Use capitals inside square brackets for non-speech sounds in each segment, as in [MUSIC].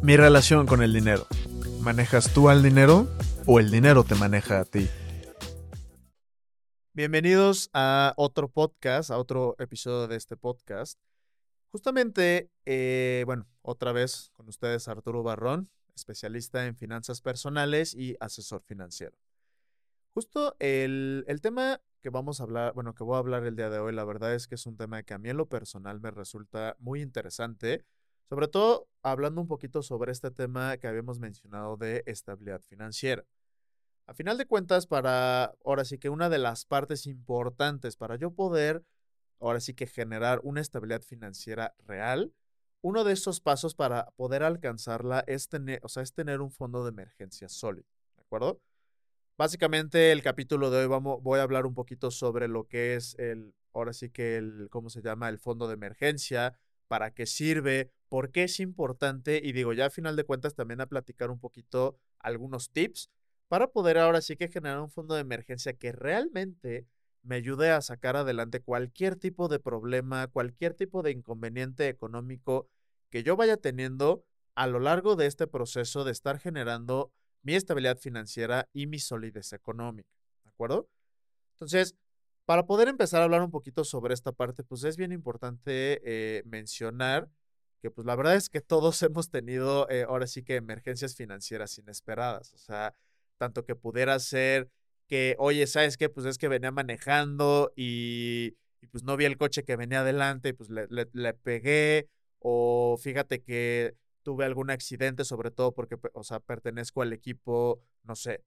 Mi relación con el dinero. ¿Manejas tú al dinero o el dinero te maneja a ti? Bienvenidos a otro podcast, a otro episodio de este podcast. Justamente, eh, bueno, otra vez con ustedes Arturo Barrón, especialista en finanzas personales y asesor financiero. Justo el, el tema que vamos a hablar, bueno, que voy a hablar el día de hoy, la verdad es que es un tema que a mí en lo personal me resulta muy interesante sobre todo hablando un poquito sobre este tema que habíamos mencionado de estabilidad financiera. A final de cuentas, para ahora sí que una de las partes importantes para yo poder, ahora sí que generar una estabilidad financiera real, uno de esos pasos para poder alcanzarla es tener, o sea, es tener un fondo de emergencia sólido, ¿de acuerdo? Básicamente el capítulo de hoy vamos, voy a hablar un poquito sobre lo que es el, ahora sí que el, ¿cómo se llama? El fondo de emergencia, para qué sirve, por qué es importante y digo, ya a final de cuentas también a platicar un poquito algunos tips para poder ahora sí que generar un fondo de emergencia que realmente me ayude a sacar adelante cualquier tipo de problema, cualquier tipo de inconveniente económico que yo vaya teniendo a lo largo de este proceso de estar generando mi estabilidad financiera y mi solidez económica. ¿De acuerdo? Entonces, para poder empezar a hablar un poquito sobre esta parte, pues es bien importante eh, mencionar que pues la verdad es que todos [LAUGHS] hemos tenido eh, ahora sí que emergencias financieras inesperadas, o sea, tanto que pudiera ser que, oye, ¿sabes qué? Pues es que venía manejando y, pues no vi el coche que venía adelante y pues le, le, pegué, o fíjate que tuve algún accidente, sobre todo porque, o sea, pertenezco al equipo, no sé,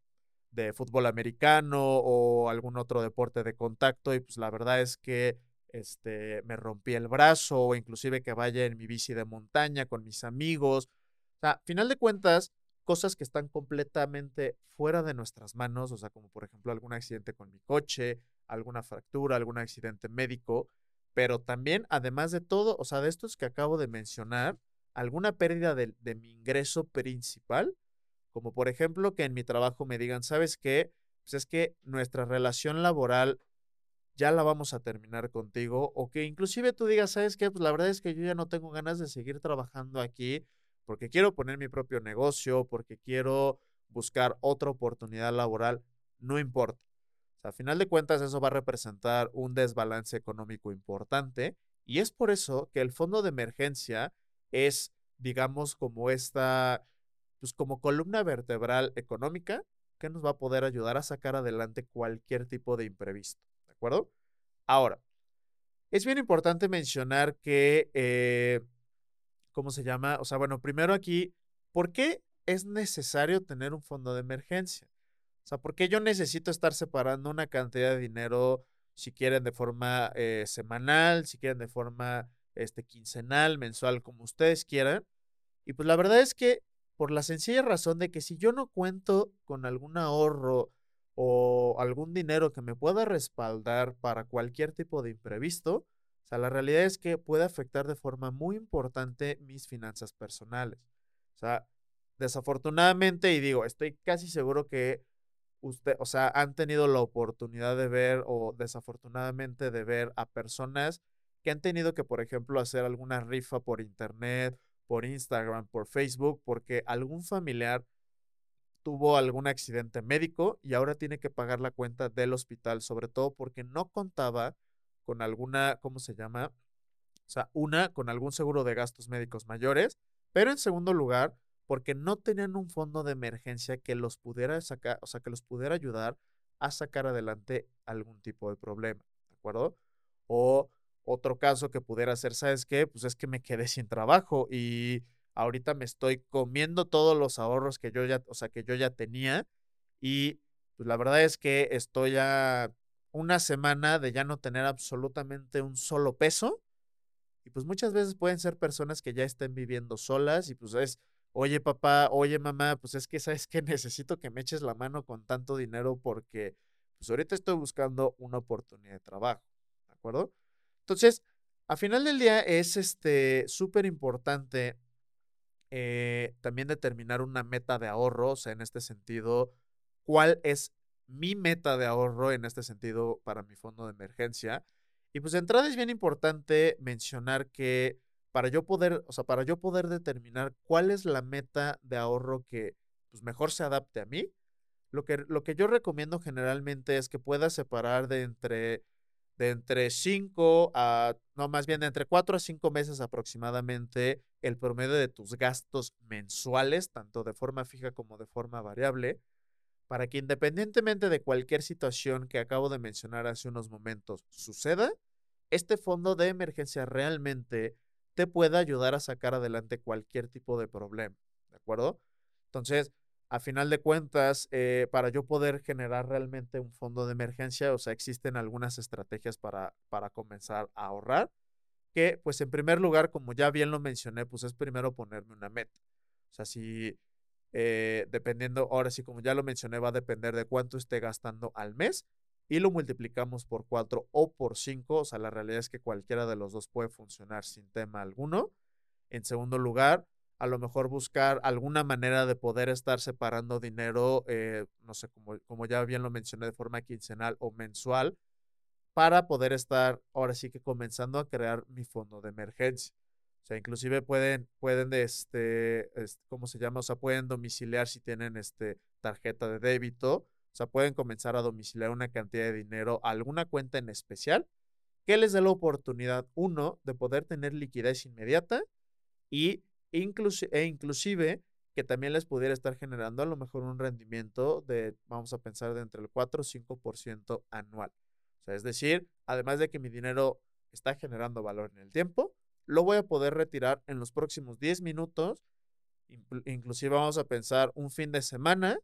de fútbol americano o algún otro deporte de contacto y pues la verdad es que este, me rompí el brazo o inclusive que vaya en mi bici de montaña con mis amigos. O sea, final de cuentas, cosas que están completamente fuera de nuestras manos, o sea, como por ejemplo algún accidente con mi coche, alguna fractura, algún accidente médico, pero también, además de todo, o sea, de estos que acabo de mencionar, alguna pérdida de, de mi ingreso principal como por ejemplo que en mi trabajo me digan, ¿sabes qué? Pues es que nuestra relación laboral ya la vamos a terminar contigo o que inclusive tú digas, ¿sabes qué? Pues la verdad es que yo ya no tengo ganas de seguir trabajando aquí porque quiero poner mi propio negocio, porque quiero buscar otra oportunidad laboral, no importa. A final de cuentas eso va a representar un desbalance económico importante y es por eso que el fondo de emergencia es, digamos, como esta pues como columna vertebral económica que nos va a poder ayudar a sacar adelante cualquier tipo de imprevisto, ¿de acuerdo? Ahora, es bien importante mencionar que, eh, ¿cómo se llama? O sea, bueno, primero aquí, ¿por qué es necesario tener un fondo de emergencia? O sea, ¿por qué yo necesito estar separando una cantidad de dinero, si quieren de forma eh, semanal, si quieren de forma este, quincenal, mensual, como ustedes quieran? Y pues la verdad es que por la sencilla razón de que si yo no cuento con algún ahorro o algún dinero que me pueda respaldar para cualquier tipo de imprevisto, o sea, la realidad es que puede afectar de forma muy importante mis finanzas personales. O sea, desafortunadamente, y digo, estoy casi seguro que usted, o sea, han tenido la oportunidad de ver o desafortunadamente de ver a personas que han tenido que, por ejemplo, hacer alguna rifa por internet por Instagram, por Facebook, porque algún familiar tuvo algún accidente médico y ahora tiene que pagar la cuenta del hospital, sobre todo porque no contaba con alguna, ¿cómo se llama? O sea, una, con algún seguro de gastos médicos mayores, pero en segundo lugar, porque no tenían un fondo de emergencia que los pudiera sacar, o sea, que los pudiera ayudar a sacar adelante algún tipo de problema, ¿de acuerdo? O otro caso que pudiera ser, ¿sabes qué? Pues es que me quedé sin trabajo y ahorita me estoy comiendo todos los ahorros que yo ya, o sea, que yo ya tenía y pues la verdad es que estoy ya una semana de ya no tener absolutamente un solo peso y pues muchas veces pueden ser personas que ya estén viviendo solas y pues es, oye papá, oye mamá, pues es que sabes que [LAUGHS] necesito que me eches la mano con tanto dinero porque pues ahorita estoy buscando una oportunidad de trabajo, ¿de acuerdo? Entonces, a final del día es este súper importante eh, también determinar una meta de ahorro, o sea, en este sentido, cuál es mi meta de ahorro en este sentido para mi fondo de emergencia. Y pues de entrada es bien importante mencionar que para yo poder, o sea, para yo poder determinar cuál es la meta de ahorro que pues, mejor se adapte a mí, lo que, lo que yo recomiendo generalmente es que puedas separar de entre de entre 5 a, no, más bien de entre 4 a 5 meses aproximadamente el promedio de tus gastos mensuales, tanto de forma fija como de forma variable, para que independientemente de cualquier situación que acabo de mencionar hace unos momentos suceda, este fondo de emergencia realmente te pueda ayudar a sacar adelante cualquier tipo de problema, ¿de acuerdo? Entonces, a final de cuentas, eh, para yo poder generar realmente un fondo de emergencia, o sea, existen algunas estrategias para, para comenzar a ahorrar, que pues en primer lugar, como ya bien lo mencioné, pues es primero ponerme una meta. O sea, si eh, dependiendo, ahora sí, como ya lo mencioné, va a depender de cuánto esté gastando al mes y lo multiplicamos por cuatro o por cinco, o sea, la realidad es que cualquiera de los dos puede funcionar sin tema alguno. En segundo lugar, a lo mejor buscar alguna manera de poder estar separando dinero, eh, no sé, como, como ya bien lo mencioné, de forma quincenal o mensual, para poder estar ahora sí que comenzando a crear mi fondo de emergencia. O sea, inclusive pueden, pueden, este, ¿cómo se llama? O sea, pueden domiciliar si tienen este, tarjeta de débito. O sea, pueden comenzar a domiciliar una cantidad de dinero a alguna cuenta en especial que les dé la oportunidad, uno, de poder tener liquidez inmediata y e inclusive que también les pudiera estar generando a lo mejor un rendimiento de, vamos a pensar, de entre el 4 o 5% anual. O sea, es decir, además de que mi dinero está generando valor en el tiempo, lo voy a poder retirar en los próximos 10 minutos. Inclusive vamos a pensar un fin de semana,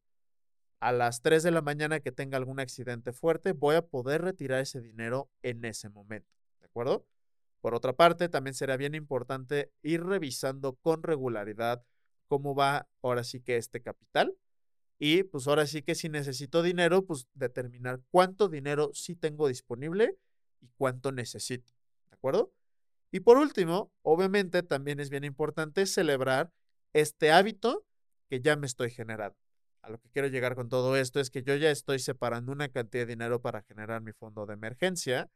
a las 3 de la mañana que tenga algún accidente fuerte, voy a poder retirar ese dinero en ese momento. ¿De acuerdo? Por otra parte, también será bien importante ir revisando con regularidad cómo va ahora sí que este capital. Y pues ahora sí que si necesito dinero, pues determinar cuánto dinero sí tengo disponible y cuánto necesito. ¿De acuerdo? Y por último, obviamente también es bien importante celebrar este hábito que ya me estoy generando. A lo que quiero llegar con todo esto es que yo ya estoy separando una cantidad de dinero para generar mi fondo de emergencia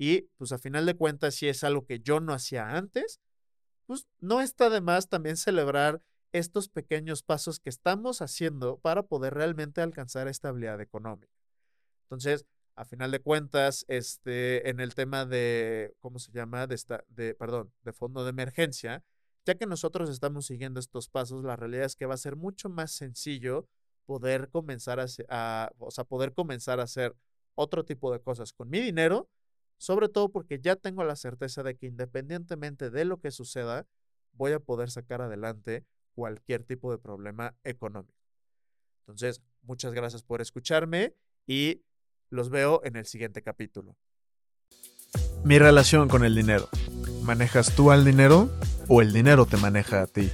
y pues a final de cuentas, si es algo que yo no hacía antes, pues no está de más también celebrar estos pequeños pasos que estamos haciendo para poder realmente alcanzar estabilidad económica. Entonces, a final de cuentas, este, en el tema de, ¿cómo se llama? De, esta, de, perdón, de fondo de emergencia, ya que nosotros estamos siguiendo estos pasos, la realidad es que va a ser mucho más sencillo poder comenzar a, o sea, poder comenzar a hacer otro tipo de cosas con mi dinero sobre todo porque ya tengo la certeza de que independientemente de lo que suceda, voy a poder sacar adelante cualquier tipo de problema económico. Entonces, muchas gracias por escucharme y los veo en el siguiente capítulo. Mi relación con el dinero. ¿Manejas tú al dinero o el dinero te maneja a ti?